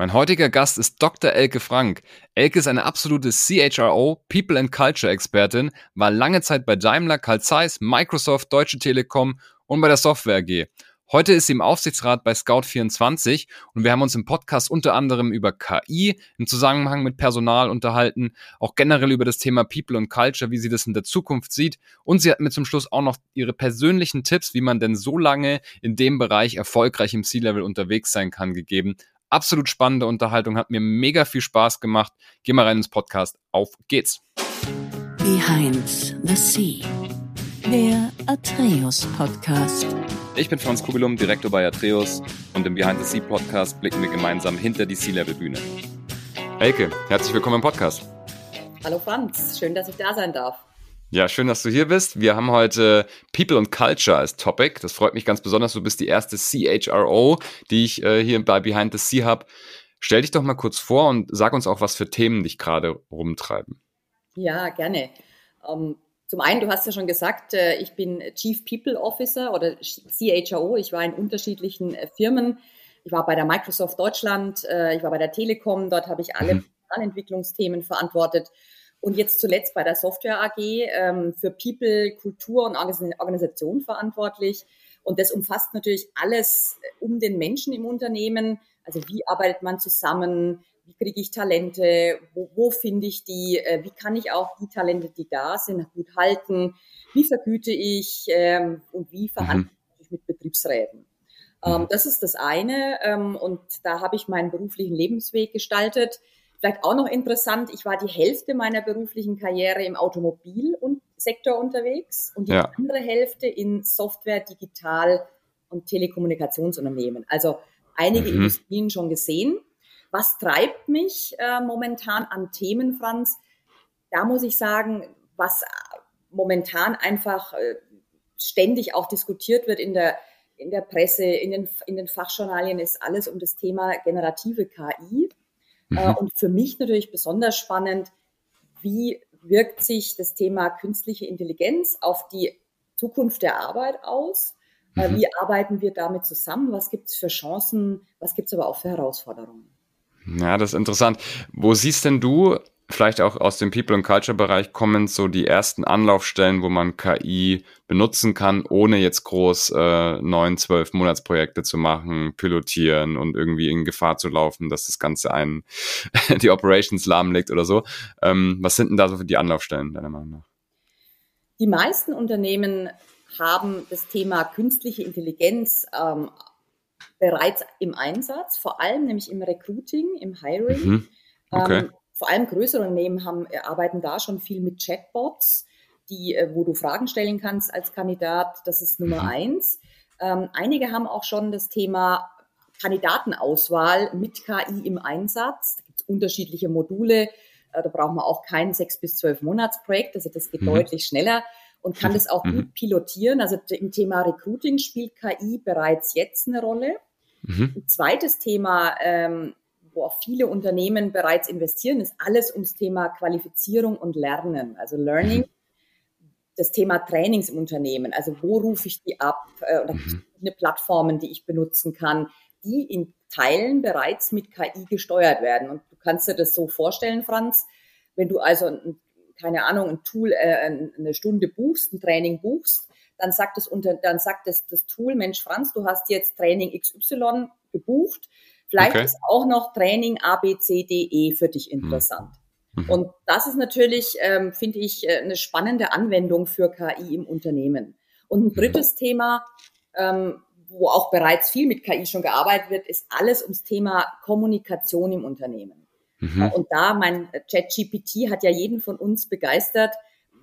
Mein heutiger Gast ist Dr. Elke Frank. Elke ist eine absolute CHRO, People and Culture Expertin, war lange Zeit bei Daimler, Carl Zeiss, Microsoft, Deutsche Telekom und bei der Software AG. Heute ist sie im Aufsichtsrat bei Scout24 und wir haben uns im Podcast unter anderem über KI im Zusammenhang mit Personal unterhalten, auch generell über das Thema People und Culture, wie sie das in der Zukunft sieht. Und sie hat mir zum Schluss auch noch ihre persönlichen Tipps, wie man denn so lange in dem Bereich erfolgreich im C-Level unterwegs sein kann, gegeben. Absolut spannende Unterhaltung, hat mir mega viel Spaß gemacht. Geh mal rein ins Podcast. Auf geht's. Behind the Sea, der Atreus Podcast. Ich bin Franz Kugelum, Direktor bei Atreus und im Behind the Sea Podcast blicken wir gemeinsam hinter die Sea-Level-Bühne. Elke, herzlich willkommen im Podcast. Hallo Franz, schön, dass ich da sein darf. Ja, schön, dass du hier bist. Wir haben heute People und Culture als Topic. Das freut mich ganz besonders. Du bist die erste CHRO, die ich äh, hier bei Behind the Sea habe. Stell dich doch mal kurz vor und sag uns auch, was für Themen dich gerade rumtreiben. Ja, gerne. Um, ähm, zum einen, du hast ja schon gesagt, äh, ich bin Chief People Officer oder CHRO. Ich war in unterschiedlichen äh, Firmen. Ich war bei der Microsoft Deutschland, äh, ich war bei der Telekom, dort habe ich alle mhm. Entwicklungsthemen verantwortet und jetzt zuletzt bei der Software AG ähm, für People, Kultur und Organisation verantwortlich. Und das umfasst natürlich alles äh, um den Menschen im Unternehmen. Also wie arbeitet man zusammen? Wie kriege ich Talente? Wo, wo finde ich die? Äh, wie kann ich auch die Talente, die da sind, gut halten? Wie vergüte ich? Ähm, und wie verhandle mhm. ich mit Betriebsräten? Ähm, mhm. das ist das eine. Ähm, und da habe ich meinen beruflichen Lebensweg gestaltet. Vielleicht auch noch interessant, ich war die Hälfte meiner beruflichen Karriere im Automobilsektor unterwegs und die ja. andere Hälfte in Software, Digital und Telekommunikationsunternehmen. Also einige mhm. Industrien schon gesehen. Was treibt mich äh, momentan an Themen, Franz? Da muss ich sagen, was momentan einfach äh, ständig auch diskutiert wird in der, in der Presse, in den, in den Fachjournalien, ist alles um das Thema generative KI. Äh, mhm. Und für mich natürlich besonders spannend, wie wirkt sich das Thema künstliche Intelligenz auf die Zukunft der Arbeit aus? Äh, mhm. Wie arbeiten wir damit zusammen? Was gibt es für Chancen? Was gibt es aber auch für Herausforderungen? Ja, das ist interessant. Wo siehst denn du vielleicht auch aus dem People and Culture Bereich kommen so die ersten Anlaufstellen, wo man KI benutzen kann, ohne jetzt groß äh, neun, zwölf Monatsprojekte zu machen, pilotieren und irgendwie in Gefahr zu laufen, dass das Ganze einen die Operations lahmlegt oder so. Ähm, was sind denn da so für die Anlaufstellen deiner Meinung nach? Die meisten Unternehmen haben das Thema künstliche Intelligenz ähm, bereits im Einsatz, vor allem nämlich im Recruiting, im Hiring. Mhm. Okay. Ähm, vor allem größere Unternehmen haben, äh, arbeiten da schon viel mit Chatbots, die, äh, wo du Fragen stellen kannst als Kandidat. Das ist Nummer mhm. eins. Ähm, einige haben auch schon das Thema Kandidatenauswahl mit KI im Einsatz. Da gibt es unterschiedliche Module. Äh, da braucht man auch kein sechs bis zwölf Monatsprojekt. Also das geht mhm. deutlich schneller und kann das auch mhm. gut pilotieren. Also im Thema Recruiting spielt KI bereits jetzt eine Rolle. Mhm. Ein zweites Thema ähm, wo auch viele Unternehmen bereits investieren, ist alles ums Thema Qualifizierung und Lernen, also Learning. Das Thema Trainings im Unternehmen, also wo rufe ich die ab? Äh, oder mhm. verschiedene Plattformen, die ich benutzen kann, die in Teilen bereits mit KI gesteuert werden. Und du kannst dir das so vorstellen, Franz, wenn du also, keine Ahnung, ein Tool, äh, eine Stunde buchst, ein Training buchst, dann sagt das, unter, dann sagt das, das Tool, Mensch, Franz, du hast jetzt Training XY gebucht Vielleicht okay. ist auch noch Training A, B, C, D, E für dich hm. interessant. Mhm. Und das ist natürlich, ähm, finde ich, äh, eine spannende Anwendung für KI im Unternehmen. Und ein drittes mhm. Thema, ähm, wo auch bereits viel mit KI schon gearbeitet wird, ist alles ums Thema Kommunikation im Unternehmen. Mhm. Und da, mein ChatGPT hat ja jeden von uns begeistert,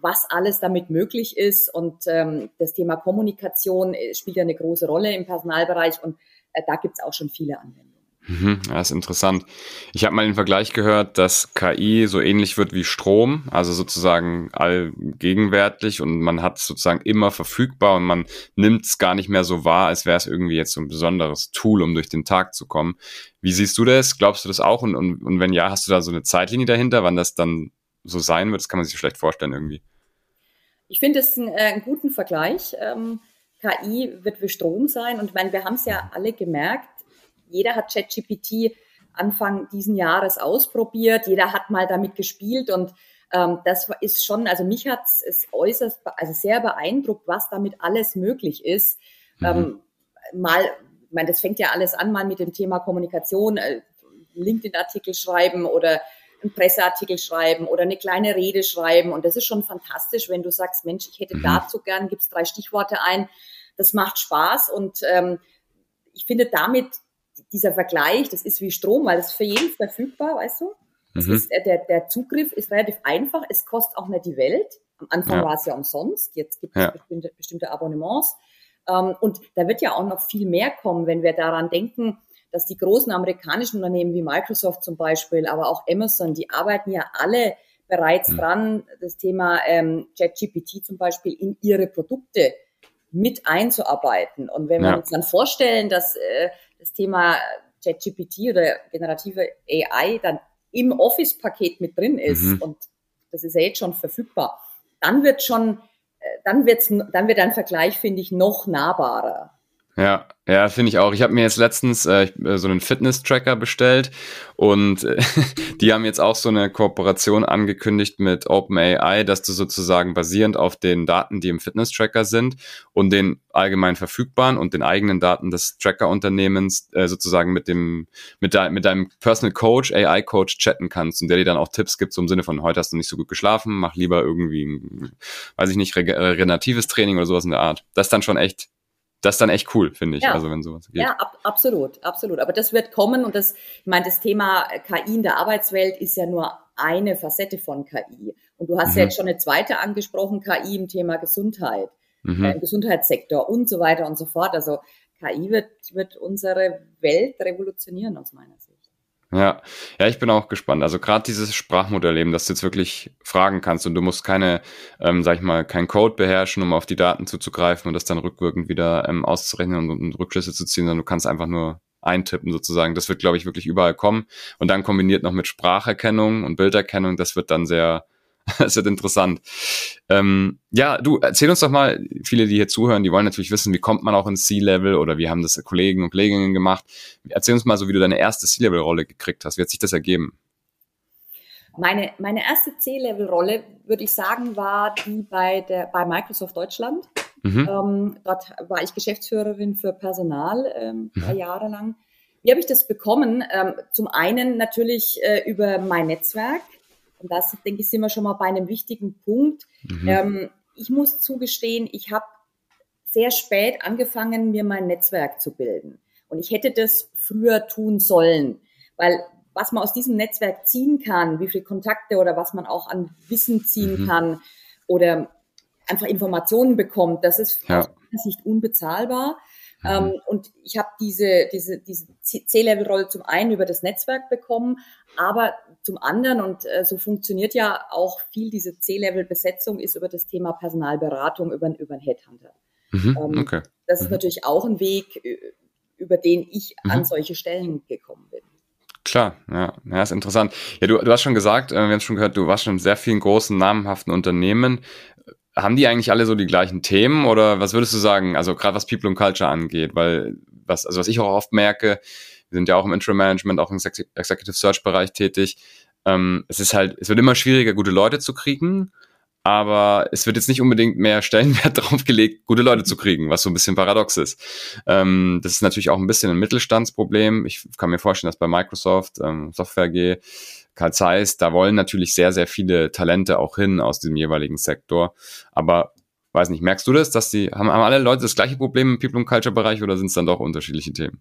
was alles damit möglich ist. Und ähm, das Thema Kommunikation äh, spielt ja eine große Rolle im Personalbereich und äh, da gibt es auch schon viele Anwendungen. Mhm, das ist interessant. Ich habe mal den Vergleich gehört, dass KI so ähnlich wird wie Strom, also sozusagen allgegenwärtig und man hat es sozusagen immer verfügbar und man nimmt es gar nicht mehr so wahr, als wäre es irgendwie jetzt so ein besonderes Tool, um durch den Tag zu kommen. Wie siehst du das? Glaubst du das auch? Und, und, und wenn ja, hast du da so eine Zeitlinie dahinter, wann das dann so sein wird? Das kann man sich vielleicht vorstellen irgendwie. Ich finde es einen, äh, einen guten Vergleich. Ähm, KI wird wie Strom sein und ich meine, wir haben es ja alle gemerkt, jeder hat ChatGPT Anfang diesen Jahres ausprobiert. Jeder hat mal damit gespielt und ähm, das ist schon, also mich hat es äußerst, also sehr beeindruckt, was damit alles möglich ist. Mhm. Ähm, mal, ich meine, das fängt ja alles an, mal mit dem Thema Kommunikation, äh, LinkedIn-Artikel schreiben oder einen Presseartikel schreiben oder eine kleine Rede schreiben. Und das ist schon fantastisch, wenn du sagst, Mensch, ich hätte mhm. dazu gern, gibst drei Stichworte ein. Das macht Spaß und ähm, ich finde damit dieser Vergleich, das ist wie Strom, weil das ist für jeden verfügbar, weißt du? Mhm. Ist, äh, der, der Zugriff ist relativ einfach, es kostet auch nicht die Welt. Am Anfang ja. war es ja umsonst, jetzt gibt es ja. bestimmte, bestimmte Abonnements. Ähm, und da wird ja auch noch viel mehr kommen, wenn wir daran denken, dass die großen amerikanischen Unternehmen wie Microsoft zum Beispiel, aber auch Amazon, die arbeiten ja alle bereits mhm. dran, das Thema ähm, ChatGPT zum Beispiel in ihre Produkte mit einzuarbeiten. Und wenn ja. wir uns dann vorstellen, dass äh, das Thema ChatGPT oder generative AI dann im Office-Paket mit drin ist mhm. und das ist ja jetzt schon verfügbar, dann wird schon, äh, dann wird's, dann wird ein Vergleich, finde ich, noch nahbarer. Ja, ja, finde ich auch. Ich habe mir jetzt letztens äh, äh so einen Fitness-Tracker bestellt und äh, die haben jetzt auch so eine Kooperation angekündigt mit OpenAI, dass du sozusagen basierend auf den Daten, die im Fitness-Tracker sind und den allgemein verfügbaren und den eigenen Daten des Tracker-Unternehmens äh, sozusagen mit dem mit, de mit deinem Personal Coach, AI-Coach chatten kannst und der dir dann auch Tipps gibt, so im Sinne von heute hast du nicht so gut geschlafen, mach lieber irgendwie, weiß ich nicht, regeneratives Training oder sowas in der Art. Das ist dann schon echt das ist dann echt cool, finde ich. Ja. Also wenn sowas geht. Ja, ab, absolut, absolut. Aber das wird kommen und das, ich meine, das Thema KI in der Arbeitswelt ist ja nur eine Facette von KI. Und du hast mhm. ja jetzt schon eine zweite angesprochen, KI im Thema Gesundheit, mhm. äh, im Gesundheitssektor und so weiter und so fort. Also KI wird, wird unsere Welt revolutionieren aus meiner Sicht. Ja, ja, ich bin auch gespannt. Also gerade dieses Sprachmodell eben, dass du jetzt wirklich fragen kannst und du musst keine, ähm, sag ich mal, kein Code beherrschen, um auf die Daten zuzugreifen und das dann rückwirkend wieder ähm, auszurechnen und, und Rückschlüsse zu ziehen, sondern du kannst einfach nur eintippen sozusagen. Das wird, glaube ich, wirklich überall kommen. Und dann kombiniert noch mit Spracherkennung und Bilderkennung, das wird dann sehr, das wird interessant. Ähm, ja, du, erzähl uns doch mal, viele, die hier zuhören, die wollen natürlich wissen, wie kommt man auch ins C-Level oder wie haben das Kollegen und Kolleginnen gemacht. Erzähl uns mal so, wie du deine erste C-Level-Rolle gekriegt hast. Wie hat sich das ergeben? Meine, meine erste C-Level-Rolle, würde ich sagen, war die bei, der, bei Microsoft Deutschland. Mhm. Ähm, dort war ich Geschäftsführerin für Personal ähm, drei mhm. Jahre lang. Wie habe ich das bekommen? Ähm, zum einen natürlich äh, über mein Netzwerk. Und das, denke ich, sind wir schon mal bei einem wichtigen Punkt. Mhm. Ähm, ich muss zugestehen, ich habe sehr spät angefangen, mir mein Netzwerk zu bilden. Und ich hätte das früher tun sollen, weil was man aus diesem Netzwerk ziehen kann, wie viele Kontakte oder was man auch an Wissen ziehen mhm. kann oder einfach Informationen bekommt, das ist ja. aus meiner Sicht unbezahlbar. Mhm. Ähm, und ich habe diese, diese, diese C-Level-Rolle zum einen über das Netzwerk bekommen, aber zum anderen, und äh, so funktioniert ja auch viel diese C-Level-Besetzung, ist über das Thema Personalberatung, über, über einen Headhunter. Mhm, ähm, okay. Das ist mhm. natürlich auch ein Weg, über den ich mhm. an solche Stellen gekommen bin. Klar, ja, ja, ist interessant. Ja, du, du hast schon gesagt, äh, wir haben schon gehört, du warst schon in sehr vielen großen, namhaften Unternehmen. Haben die eigentlich alle so die gleichen Themen oder was würdest du sagen? Also gerade was People und Culture angeht, weil was, also was ich auch oft merke, wir sind ja auch im Interim Management, auch im Executive Search Bereich tätig. Ähm, es ist halt, es wird immer schwieriger, gute Leute zu kriegen, aber es wird jetzt nicht unbedingt mehr Stellenwert darauf gelegt, gute Leute zu kriegen, was so ein bisschen paradox ist. Ähm, das ist natürlich auch ein bisschen ein Mittelstandsproblem. Ich kann mir vorstellen, dass bei Microsoft, ähm, Software G, Karl Zeiss, da wollen natürlich sehr, sehr viele Talente auch hin aus dem jeweiligen Sektor. Aber weiß nicht, merkst du das, dass die, haben, haben alle Leute das gleiche Problem im People and Culture Bereich oder sind es dann doch unterschiedliche Themen?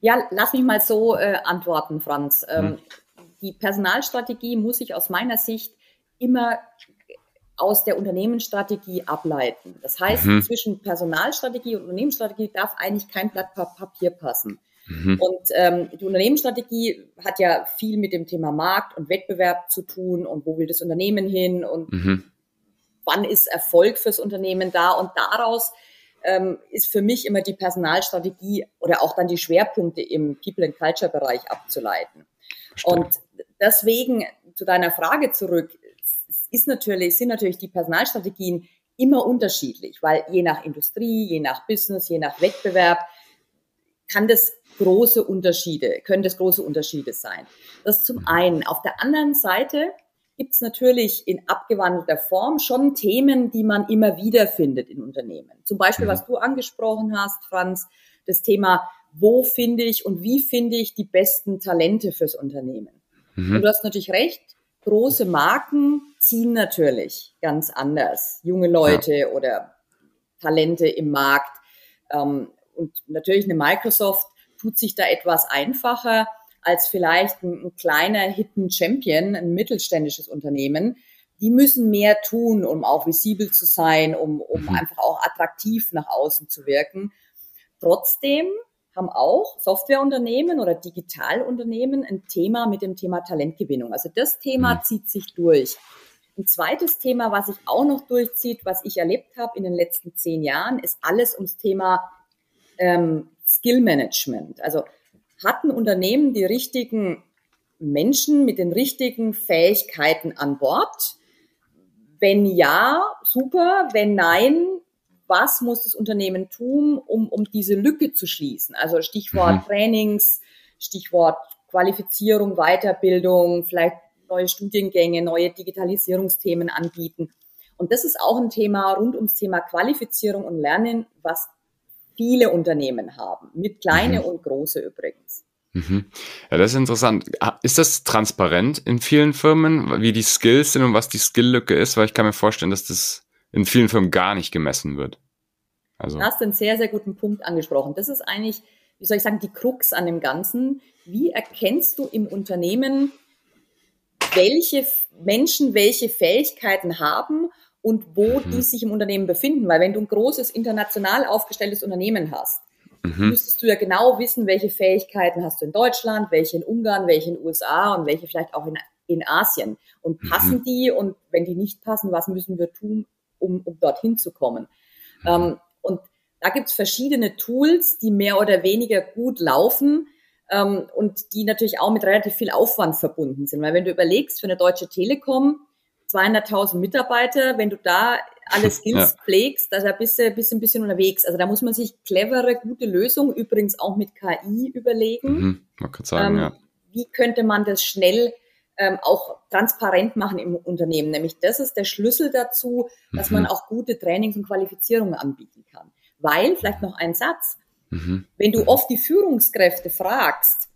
Ja, lass mich mal so äh, antworten, Franz. Ähm, hm. Die Personalstrategie muss sich aus meiner Sicht immer aus der Unternehmensstrategie ableiten. Das heißt, mhm. zwischen Personalstrategie und Unternehmensstrategie darf eigentlich kein Blatt Papier passen. Mhm. Und ähm, die Unternehmensstrategie hat ja viel mit dem Thema Markt und Wettbewerb zu tun und wo will das Unternehmen hin und mhm. wann ist Erfolg fürs Unternehmen da und daraus ähm, ist für mich immer die Personalstrategie oder auch dann die Schwerpunkte im People and Culture Bereich abzuleiten. Verstehe. Und deswegen zu deiner Frage zurück, ist natürlich, sind natürlich die Personalstrategien immer unterschiedlich, weil je nach Industrie, je nach Business, je nach Wettbewerb kann das große Unterschiede, können das große Unterschiede sein. Das zum einen. Auf der anderen Seite gibt es natürlich in abgewandelter Form schon Themen, die man immer wieder findet in Unternehmen. Zum Beispiel, was du angesprochen hast, Franz, das Thema, wo finde ich und wie finde ich die besten Talente fürs Unternehmen. Mhm. Und du hast natürlich recht, große Marken ziehen natürlich ganz anders junge Leute ja. oder Talente im Markt. Ähm, und natürlich eine Microsoft tut sich da etwas einfacher als vielleicht ein, ein kleiner Hidden Champion, ein mittelständisches Unternehmen. Die müssen mehr tun, um auch visibel zu sein, um, um mhm. einfach auch attraktiv nach außen zu wirken. Trotzdem haben auch Softwareunternehmen oder Digitalunternehmen ein Thema mit dem Thema Talentgewinnung. Also das Thema mhm. zieht sich durch. Ein zweites Thema, was sich auch noch durchzieht, was ich erlebt habe in den letzten zehn Jahren, ist alles ums Thema ähm, Skill Management. Also hatten Unternehmen die richtigen Menschen mit den richtigen Fähigkeiten an Bord? Wenn ja, super. Wenn nein, was muss das Unternehmen tun, um, um diese Lücke zu schließen? Also Stichwort mhm. Trainings, Stichwort Qualifizierung, Weiterbildung, vielleicht neue Studiengänge, neue Digitalisierungsthemen anbieten. Und das ist auch ein Thema rund ums Thema Qualifizierung und Lernen, was viele Unternehmen haben, mit kleine mhm. und große übrigens. Mhm. Ja, das ist interessant. Ist das transparent in vielen Firmen, wie die Skills sind und was die Skilllücke ist? Weil ich kann mir vorstellen, dass das in vielen Firmen gar nicht gemessen wird. Also. Du hast einen sehr, sehr guten Punkt angesprochen. Das ist eigentlich, wie soll ich sagen, die Krux an dem Ganzen. Wie erkennst du im Unternehmen, welche Menschen welche Fähigkeiten haben und wo mhm. die sich im Unternehmen befinden. Weil wenn du ein großes, international aufgestelltes Unternehmen hast, mhm. müsstest du ja genau wissen, welche Fähigkeiten hast du in Deutschland, welche in Ungarn, welche in den USA und welche vielleicht auch in, in Asien. Und mhm. passen mhm. die? Und wenn die nicht passen, was müssen wir tun, um, um dorthin zu kommen? Mhm. Ähm, und da gibt's verschiedene Tools, die mehr oder weniger gut laufen ähm, und die natürlich auch mit relativ viel Aufwand verbunden sind. Weil wenn du überlegst, für eine deutsche Telekom, 200.000 Mitarbeiter, wenn du da alle Skills ja. pflegst, also bist du, bist du ein bisschen unterwegs. Also da muss man sich clevere, gute Lösungen, übrigens auch mit KI überlegen. Mhm, man kann sagen, ähm, ja. Wie könnte man das schnell ähm, auch transparent machen im Unternehmen? Nämlich das ist der Schlüssel dazu, dass mhm. man auch gute Trainings und Qualifizierungen anbieten kann. Weil, vielleicht noch ein Satz, mhm. wenn du oft die Führungskräfte fragst,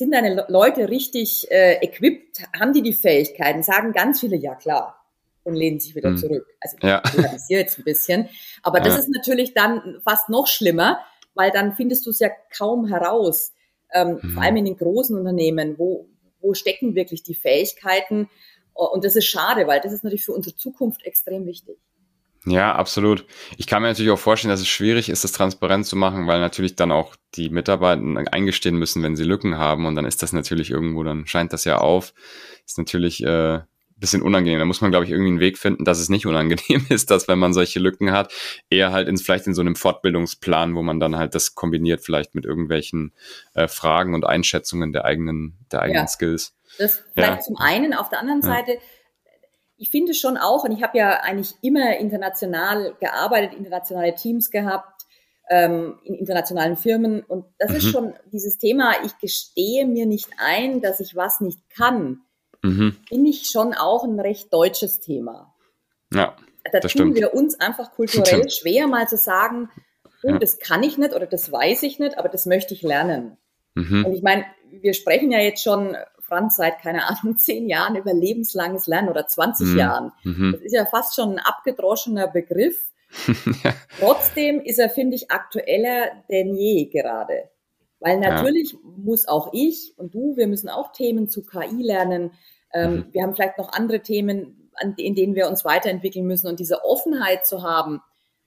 sind deine Leute richtig äh, equipped? Haben die die Fähigkeiten? Sagen ganz viele, ja klar. Und lehnen sich wieder hm. zurück. Also ich ja. jetzt ein bisschen. Aber ja. das ist natürlich dann fast noch schlimmer, weil dann findest du es ja kaum heraus. Ähm, mhm. Vor allem in den großen Unternehmen, wo, wo stecken wirklich die Fähigkeiten? Und das ist schade, weil das ist natürlich für unsere Zukunft extrem wichtig. Ja, absolut. Ich kann mir natürlich auch vorstellen, dass es schwierig ist, das transparent zu machen, weil natürlich dann auch die Mitarbeiter eingestehen müssen, wenn sie Lücken haben und dann ist das natürlich irgendwo, dann scheint das ja auf. Ist natürlich äh, bisschen unangenehm. Da muss man, glaube ich, irgendwie einen Weg finden, dass es nicht unangenehm ist, dass wenn man solche Lücken hat, eher halt ins, vielleicht in so einem Fortbildungsplan, wo man dann halt das kombiniert, vielleicht mit irgendwelchen äh, Fragen und Einschätzungen der eigenen, der eigenen ja. Skills. Das vielleicht ja. zum einen. Auf der anderen ja. Ich finde schon auch, und ich habe ja eigentlich immer international gearbeitet, internationale Teams gehabt, ähm, in internationalen Firmen. Und das mhm. ist schon dieses Thema, ich gestehe mir nicht ein, dass ich was nicht kann, mhm. finde ich schon auch ein recht deutsches Thema. Ja. Da tun stimmt. wir uns einfach kulturell schwer, mal zu sagen, oh, ja. das kann ich nicht oder das weiß ich nicht, aber das möchte ich lernen. Mhm. Und ich meine, wir sprechen ja jetzt schon Franz seit, keine Ahnung, zehn Jahren über lebenslanges Lernen oder 20 mhm. Jahren. Mhm. Das ist ja fast schon ein abgedroschener Begriff. ja. Trotzdem ist er, finde ich, aktueller denn je gerade. Weil natürlich ja. muss auch ich und du, wir müssen auch Themen zu KI lernen. Ähm, mhm. Wir haben vielleicht noch andere Themen, in denen wir uns weiterentwickeln müssen. Und diese Offenheit zu haben,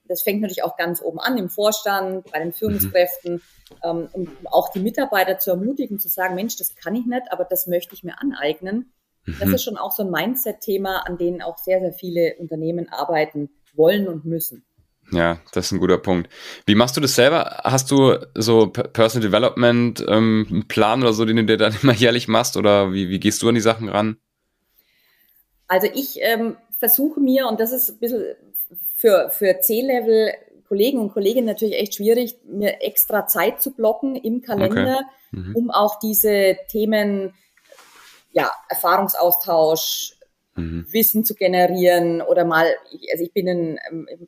das fängt natürlich auch ganz oben an, im Vorstand, bei den Führungskräften, mhm. um auch die Mitarbeiter zu ermutigen, zu sagen, Mensch, das kann ich nicht, aber das möchte ich mir aneignen. Mhm. Das ist schon auch so ein Mindset-Thema, an denen auch sehr, sehr viele Unternehmen arbeiten wollen und müssen. Ja, das ist ein guter Punkt. Wie machst du das selber? Hast du so Personal Development ähm, Plan oder so, den du dir dann immer jährlich machst? Oder wie, wie gehst du an die Sachen ran? Also ich ähm, versuche mir, und das ist ein bisschen für, für C-Level Kollegen und Kolleginnen natürlich echt schwierig, mir extra Zeit zu blocken im Kalender, okay. mhm. um auch diese Themen, ja, Erfahrungsaustausch, mhm. Wissen zu generieren oder mal, also ich bin ein,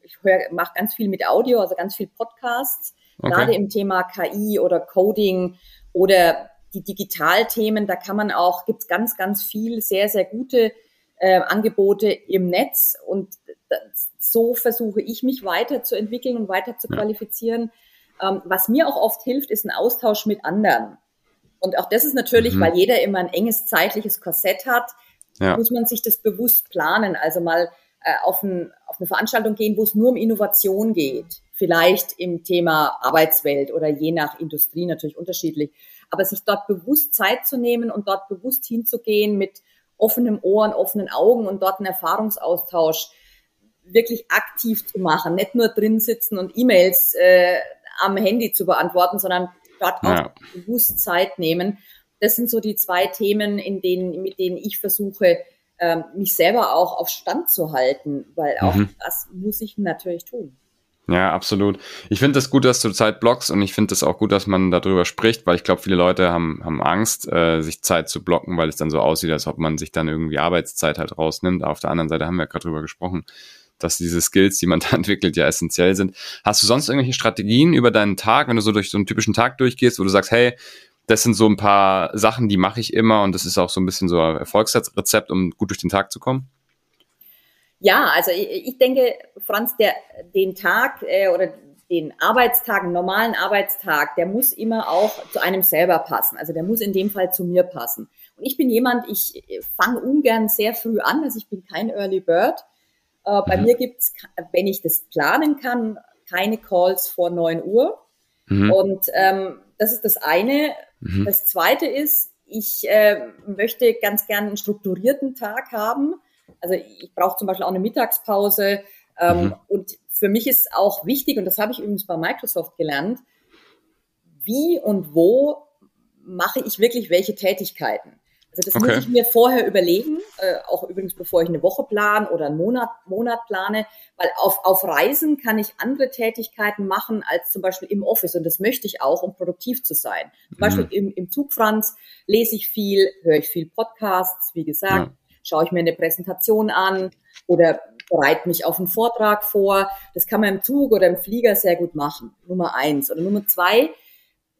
ich höre, mache ganz viel mit Audio, also ganz viel Podcasts, okay. gerade im Thema KI oder Coding oder die Digitalthemen, da kann man auch, gibt's ganz, ganz viel sehr, sehr gute äh, Angebote im Netz und so versuche ich mich weiterzuentwickeln und weiter zu qualifizieren. Ähm, was mir auch oft hilft, ist ein Austausch mit anderen. Und auch das ist natürlich, mhm. weil jeder immer ein enges zeitliches Korsett hat, ja. muss man sich das bewusst planen. Also mal äh, auf, ein, auf eine Veranstaltung gehen, wo es nur um Innovation geht. Vielleicht im Thema Arbeitswelt oder je nach Industrie natürlich unterschiedlich. Aber sich dort bewusst Zeit zu nehmen und dort bewusst hinzugehen mit offenem Ohr und offenen Augen und dort einen Erfahrungsaustausch wirklich aktiv zu machen, nicht nur drin sitzen und E-Mails äh, am Handy zu beantworten, sondern dort auch bewusst Zeit nehmen. Das sind so die zwei Themen, in denen, mit denen ich versuche, ähm, mich selber auch auf Stand zu halten, weil auch mhm. das muss ich natürlich tun. Ja, absolut. Ich finde es das gut, dass du Zeit blockst und ich finde es auch gut, dass man darüber spricht, weil ich glaube, viele Leute haben, haben Angst, äh, sich Zeit zu blocken, weil es dann so aussieht, als ob man sich dann irgendwie Arbeitszeit halt rausnimmt. Auf der anderen Seite haben wir gerade drüber gesprochen, dass diese Skills, die man da entwickelt, ja essentiell sind. Hast du sonst irgendwelche Strategien über deinen Tag, wenn du so durch so einen typischen Tag durchgehst, wo du sagst, hey, das sind so ein paar Sachen, die mache ich immer und das ist auch so ein bisschen so ein Erfolgsrezept, um gut durch den Tag zu kommen? Ja, also ich, ich denke, Franz, der, den Tag äh, oder den Arbeitstag, einen normalen Arbeitstag, der muss immer auch zu einem selber passen. Also der muss in dem Fall zu mir passen. Und ich bin jemand, ich fange ungern sehr früh an, also ich bin kein Early Bird. Äh, bei mhm. mir gibt's, wenn ich das planen kann, keine Calls vor neun Uhr. Mhm. Und ähm, das ist das eine. Mhm. Das zweite ist, ich äh, möchte ganz gern einen strukturierten Tag haben. Also ich brauche zum Beispiel auch eine Mittagspause. Ähm, mhm. Und für mich ist auch wichtig, und das habe ich übrigens bei Microsoft gelernt, wie und wo mache ich wirklich welche Tätigkeiten. Also das okay. muss ich mir vorher überlegen, äh, auch übrigens bevor ich eine Woche plane oder einen Monat, Monat plane, weil auf, auf Reisen kann ich andere Tätigkeiten machen als zum Beispiel im Office und das möchte ich auch, um produktiv zu sein. Zum mhm. Beispiel im, im Zug, Franz, lese ich viel, höre ich viel Podcasts, wie gesagt, ja. schaue ich mir eine Präsentation an oder bereite mich auf einen Vortrag vor. Das kann man im Zug oder im Flieger sehr gut machen. Nummer eins. Oder Nummer zwei,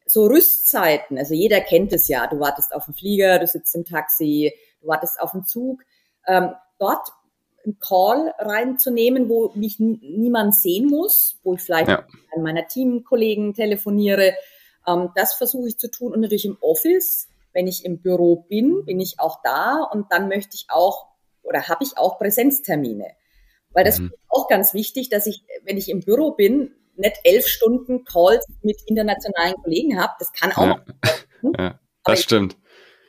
so Rüstzeiten, also jeder kennt es ja, du wartest auf den Flieger, du sitzt im Taxi, du wartest auf den Zug, ähm, dort einen Call reinzunehmen, wo mich niemand sehen muss, wo ich vielleicht ja. an meiner Teamkollegen telefoniere, ähm, das versuche ich zu tun und natürlich im Office, wenn ich im Büro bin, bin ich auch da und dann möchte ich auch oder habe ich auch Präsenztermine. Weil das mhm. ist auch ganz wichtig, dass ich, wenn ich im Büro bin, nicht elf Stunden Calls mit internationalen Kollegen habe. Das kann auch. Ja, ja das stimmt.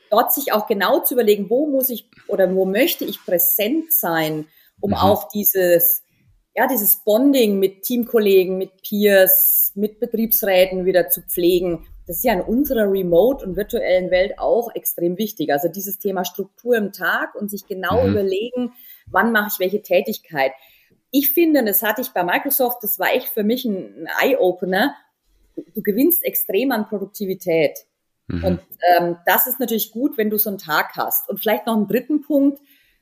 Dort sich auch genau zu überlegen, wo muss ich oder wo möchte ich präsent sein, um mhm. auch dieses, ja, dieses Bonding mit Teamkollegen, mit Peers, mit Betriebsräten wieder zu pflegen. Das ist ja in unserer remote und virtuellen Welt auch extrem wichtig. Also dieses Thema Struktur im Tag und sich genau mhm. überlegen, wann mache ich welche Tätigkeit ich finde, das hatte ich bei Microsoft, das war echt für mich ein, Eye-Opener. Du gewinnst extrem an Produktivität. Mhm. Und ähm, das ist natürlich gut, wenn du so einen Tag hast. Und vielleicht noch einen dritten Punkt.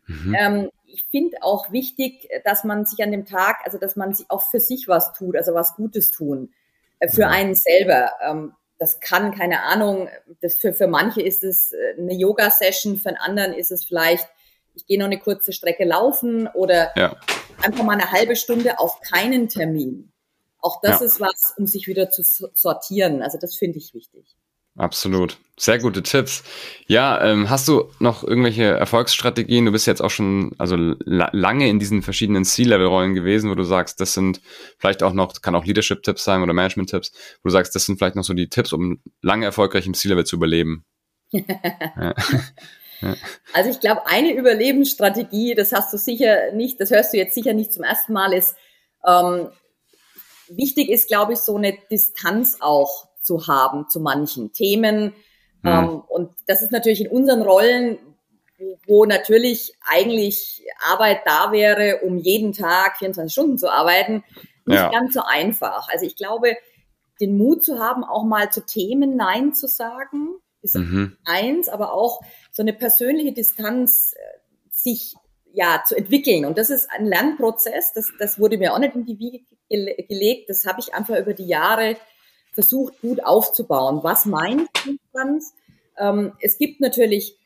Mhm. Ähm, ich finde auch wichtig, dass man sich an dem Tag, also dass man sich auch für sich was tut, also was Gutes tun. Äh, für mhm. einen selber. Ähm, das kann, keine Ahnung, das für, für manche ist es äh, eine Yoga-Session, für einen anderen ist es vielleicht, ich gehe noch eine kurze Strecke laufen oder ja einfach mal eine halbe Stunde auf keinen Termin. Auch das ja. ist was, um sich wieder zu sortieren. Also das finde ich wichtig. Absolut. Sehr gute Tipps. Ja, ähm, hast du noch irgendwelche Erfolgsstrategien? Du bist jetzt auch schon also la lange in diesen verschiedenen C-Level-Rollen gewesen, wo du sagst, das sind vielleicht auch noch, kann auch Leadership-Tipps sein oder Management-Tipps, wo du sagst, das sind vielleicht noch so die Tipps, um lange erfolgreich im C-Level zu überleben. ja. Also ich glaube, eine Überlebensstrategie, das hast du sicher nicht, das hörst du jetzt sicher nicht zum ersten Mal, ist, ähm, wichtig ist, glaube ich, so eine Distanz auch zu haben zu manchen Themen. Mhm. Ähm, und das ist natürlich in unseren Rollen, wo natürlich eigentlich Arbeit da wäre, um jeden Tag 24 Stunden zu arbeiten, nicht ja. ganz so einfach. Also ich glaube, den Mut zu haben, auch mal zu Themen Nein zu sagen, ist mhm. eins, aber auch so eine persönliche Distanz äh, sich ja zu entwickeln. Und das ist ein Lernprozess. Das, das wurde mir auch nicht in die Wiege gelegt. Das habe ich einfach über die Jahre versucht, gut aufzubauen. Was meint Distanz? Ähm, es gibt natürlich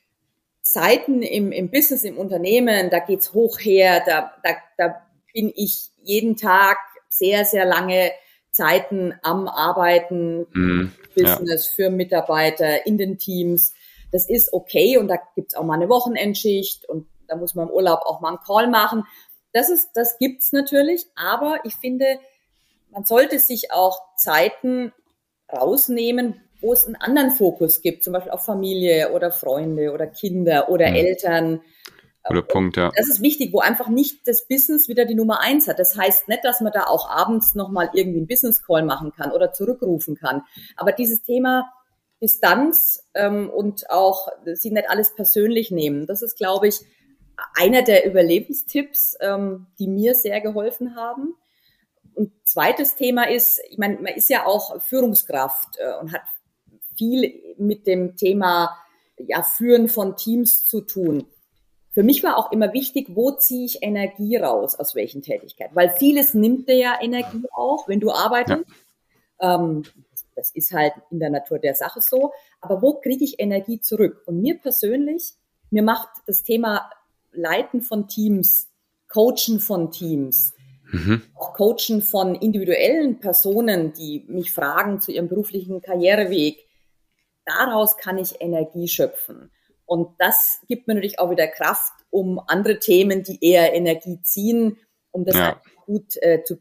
Zeiten im, im Business, im Unternehmen, da geht's hoch her, da, da, da bin ich jeden Tag sehr, sehr lange Zeiten am Arbeiten, mhm, Business ja. für Mitarbeiter in den Teams. Das ist okay und da gibt's auch mal eine Wochenendschicht und da muss man im Urlaub auch mal einen Call machen. Das ist, das gibt's natürlich, aber ich finde, man sollte sich auch Zeiten rausnehmen, wo es einen anderen Fokus gibt, zum Beispiel auf Familie oder Freunde oder Kinder oder mhm. Eltern. Oder Punkt, ja. Das ist wichtig, wo einfach nicht das Business wieder die Nummer eins hat. Das heißt nicht, dass man da auch abends nochmal irgendwie einen Business Call machen kann oder zurückrufen kann. Aber dieses Thema Distanz ähm, und auch sie nicht alles persönlich nehmen, das ist, glaube ich, einer der Überlebenstipps, ähm, die mir sehr geholfen haben. Und zweites Thema ist, ich meine, man ist ja auch Führungskraft äh, und hat viel mit dem Thema ja, Führen von Teams zu tun. Für mich war auch immer wichtig, wo ziehe ich Energie raus, aus welchen Tätigkeiten. Weil vieles nimmt dir ja Energie auch, wenn du arbeitest. Ja. Ähm, das ist halt in der Natur der Sache so. Aber wo kriege ich Energie zurück? Und mir persönlich, mir macht das Thema Leiten von Teams, Coachen von Teams, mhm. auch Coachen von individuellen Personen, die mich fragen zu ihrem beruflichen Karriereweg, daraus kann ich Energie schöpfen. Und das gibt mir natürlich auch wieder Kraft, um andere Themen, die eher Energie ziehen, um das ja. gut äh, zu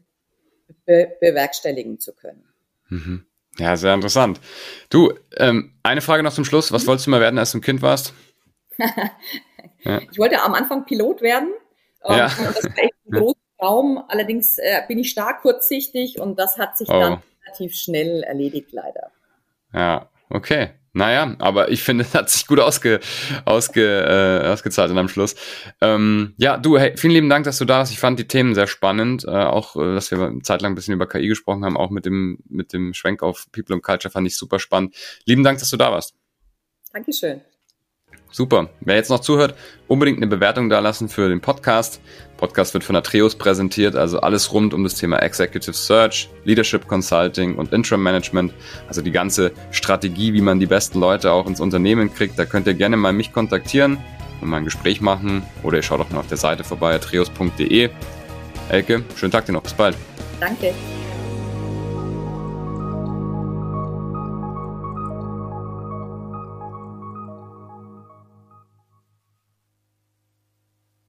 be bewerkstelligen zu können. Mhm. Ja, sehr interessant. Du, ähm, eine Frage noch zum Schluss. Was wolltest du mal werden, als du ein Kind warst? ja. Ich wollte am Anfang Pilot werden. Ähm, ja. Das war echt ein großer Traum. Allerdings äh, bin ich stark kurzsichtig und das hat sich oh. dann relativ schnell erledigt, leider. Ja, okay. Naja, aber ich finde, es hat sich gut ausge, ausge, äh, ausgezahlt am Schluss. Ähm, ja, du, hey, vielen lieben Dank, dass du da warst. Ich fand die Themen sehr spannend. Äh, auch, äh, dass wir eine Zeit lang ein bisschen über KI gesprochen haben, auch mit dem, mit dem Schwenk auf People and Culture fand ich super spannend. Lieben Dank, dass du da warst. Dankeschön. Super. Wer jetzt noch zuhört, unbedingt eine Bewertung da lassen für den Podcast. Podcast wird von Atreus präsentiert, also alles rund um das Thema Executive Search, Leadership Consulting und Interim Management. Also die ganze Strategie, wie man die besten Leute auch ins Unternehmen kriegt. Da könnt ihr gerne mal mich kontaktieren und mal ein Gespräch machen oder ihr schaut auch mal auf der Seite vorbei, atreus.de. Elke, schönen Tag dir noch. Bis bald. Danke.